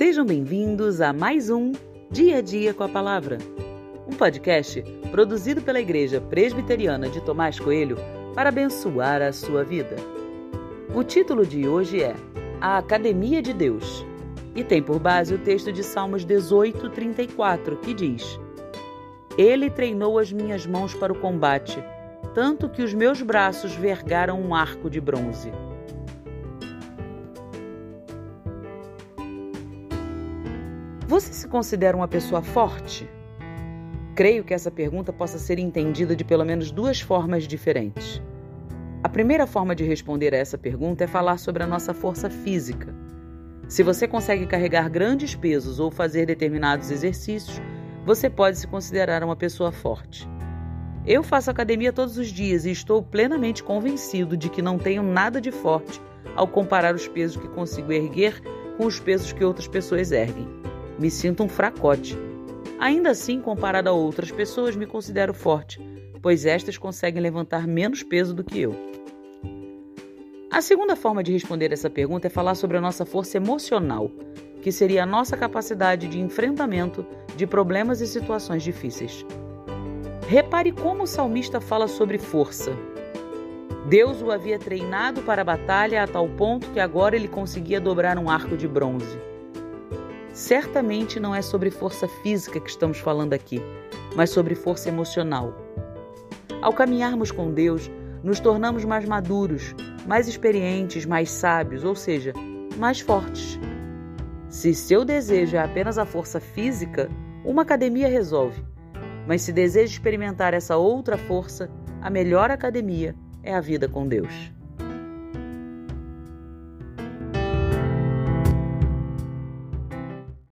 Sejam bem-vindos a mais um Dia a Dia com a Palavra, um podcast produzido pela Igreja Presbiteriana de Tomás Coelho para abençoar a sua vida. O título de hoje é A Academia de Deus e tem por base o texto de Salmos 18, 34, que diz: Ele treinou as minhas mãos para o combate, tanto que os meus braços vergaram um arco de bronze. Você se considera uma pessoa forte? Creio que essa pergunta possa ser entendida de pelo menos duas formas diferentes. A primeira forma de responder a essa pergunta é falar sobre a nossa força física. Se você consegue carregar grandes pesos ou fazer determinados exercícios, você pode se considerar uma pessoa forte. Eu faço academia todos os dias e estou plenamente convencido de que não tenho nada de forte ao comparar os pesos que consigo erguer com os pesos que outras pessoas erguem me sinto um fracote. Ainda assim, comparado a outras pessoas, me considero forte, pois estas conseguem levantar menos peso do que eu. A segunda forma de responder essa pergunta é falar sobre a nossa força emocional, que seria a nossa capacidade de enfrentamento de problemas e situações difíceis. Repare como o salmista fala sobre força. Deus o havia treinado para a batalha a tal ponto que agora ele conseguia dobrar um arco de bronze. Certamente não é sobre força física que estamos falando aqui, mas sobre força emocional. Ao caminharmos com Deus, nos tornamos mais maduros, mais experientes, mais sábios, ou seja, mais fortes. Se seu desejo é apenas a força física, uma academia resolve. Mas se deseja experimentar essa outra força, a melhor academia é a vida com Deus.